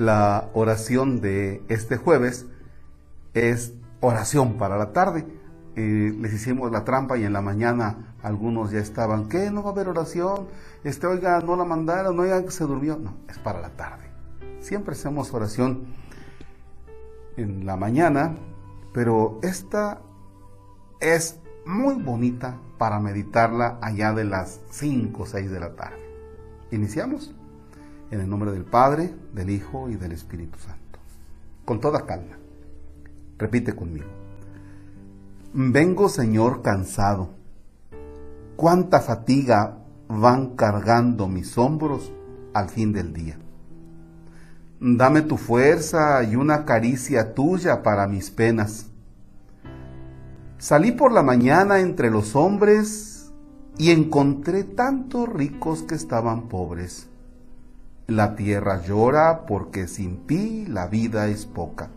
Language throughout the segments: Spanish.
La oración de este jueves es oración para la tarde. Eh, les hicimos la trampa y en la mañana algunos ya estaban, ¿qué? ¿No va a haber oración? Este, oiga, no la mandaron, oiga, se durmió. No, es para la tarde. Siempre hacemos oración en la mañana, pero esta es muy bonita para meditarla allá de las 5 o 6 de la tarde. Iniciamos en el nombre del Padre, del Hijo y del Espíritu Santo. Con toda calma. Repite conmigo. Vengo, Señor, cansado. Cuánta fatiga van cargando mis hombros al fin del día. Dame tu fuerza y una caricia tuya para mis penas. Salí por la mañana entre los hombres y encontré tantos ricos que estaban pobres. La tierra llora porque sin ti la vida es poca.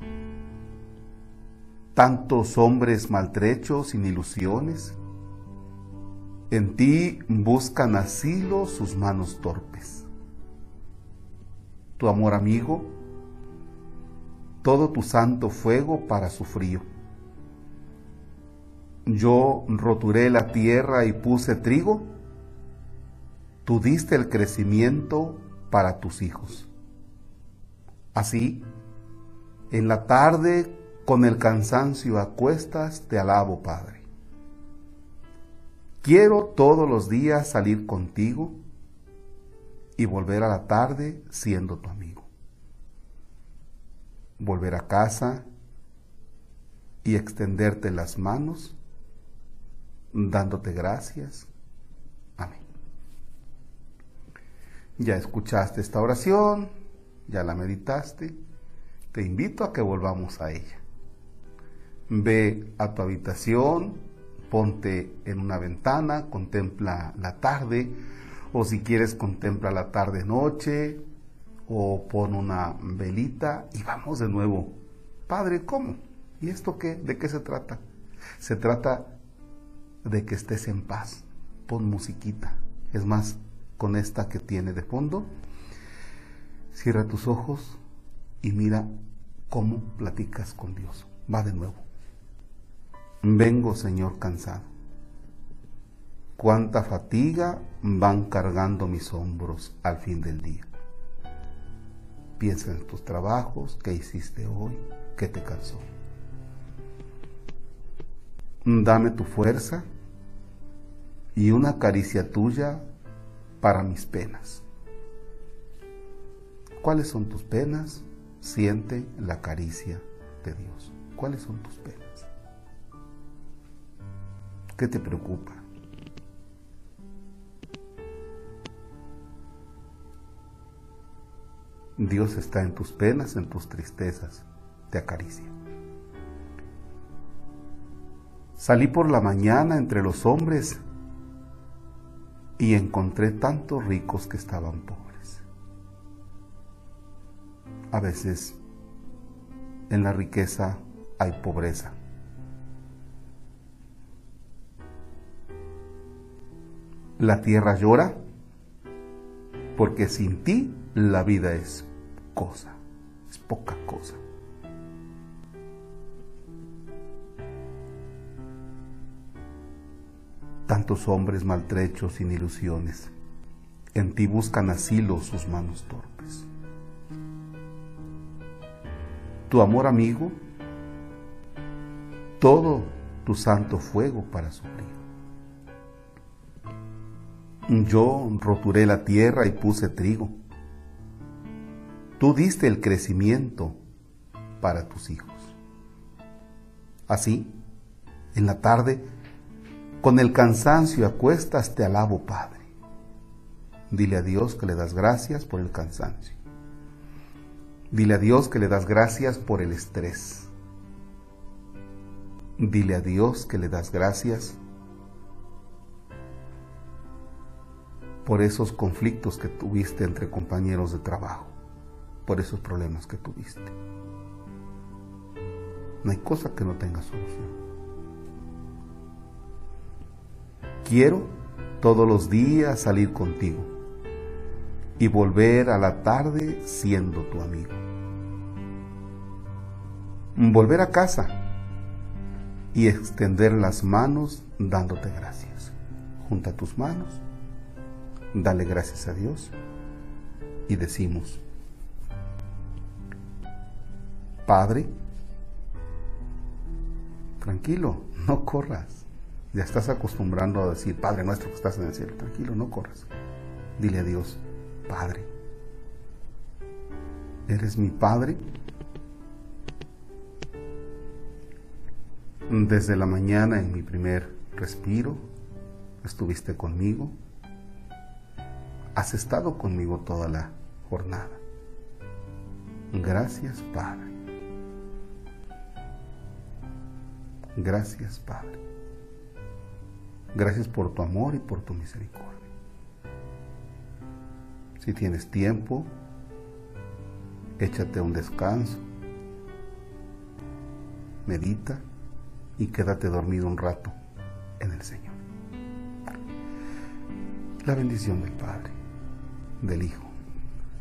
Tantos hombres maltrechos sin ilusiones. En ti buscan asilo sus manos torpes tu amor amigo, todo tu santo fuego para su frío. Yo roturé la tierra y puse trigo, tú diste el crecimiento para tus hijos. Así, en la tarde con el cansancio a cuestas te alabo, Padre. Quiero todos los días salir contigo y volver a la tarde siendo tu amigo. Volver a casa y extenderte las manos dándote gracias. Amén. Ya escuchaste esta oración, ya la meditaste, te invito a que volvamos a ella. Ve a tu habitación, ponte en una ventana, contempla la tarde, o si quieres contempla la tarde noche o pon una velita y vamos de nuevo. Padre, ¿cómo? ¿Y esto qué? ¿De qué se trata? Se trata de que estés en paz. Pon musiquita. Es más, con esta que tiene de fondo, cierra tus ojos y mira cómo platicas con Dios. Va de nuevo. Vengo, Señor, cansado cuánta fatiga van cargando mis hombros al fin del día. Piensa en tus trabajos, qué hiciste hoy, qué te cansó. Dame tu fuerza y una caricia tuya para mis penas. ¿Cuáles son tus penas? Siente la caricia de Dios. ¿Cuáles son tus penas? ¿Qué te preocupa? Dios está en tus penas, en tus tristezas, te acaricia. Salí por la mañana entre los hombres y encontré tantos ricos que estaban pobres. A veces en la riqueza hay pobreza. La tierra llora porque sin ti la vida es cosa, es poca cosa. Tantos hombres maltrechos sin ilusiones, en ti buscan asilo sus manos torpes. Tu amor amigo, todo tu santo fuego para sufrir. Yo roturé la tierra y puse trigo. Tú diste el crecimiento para tus hijos. Así, en la tarde, con el cansancio acuestas, te alabo, Padre. Dile a Dios que le das gracias por el cansancio. Dile a Dios que le das gracias por el estrés. Dile a Dios que le das gracias por esos conflictos que tuviste entre compañeros de trabajo, por esos problemas que tuviste. No hay cosa que no tenga solución. Quiero todos los días salir contigo y volver a la tarde siendo tu amigo. volver a casa y extender las manos dándote gracias. Junta tus manos, dale gracias a Dios y decimos, Padre, tranquilo, no corras. Ya estás acostumbrando a decir, Padre nuestro que estás en el cielo, tranquilo, no corras. Dile a Dios, Padre, eres mi Padre Desde la mañana en mi primer respiro, estuviste conmigo. Has estado conmigo toda la jornada. Gracias, Padre. Gracias, Padre. Gracias por tu amor y por tu misericordia. Si tienes tiempo, échate un descanso. Medita y quédate dormido un rato en el Señor. La bendición del Padre, del Hijo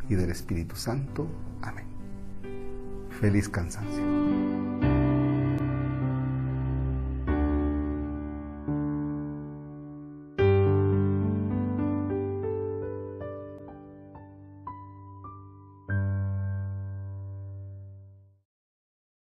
y del Espíritu Santo. Amén. Feliz cansancio.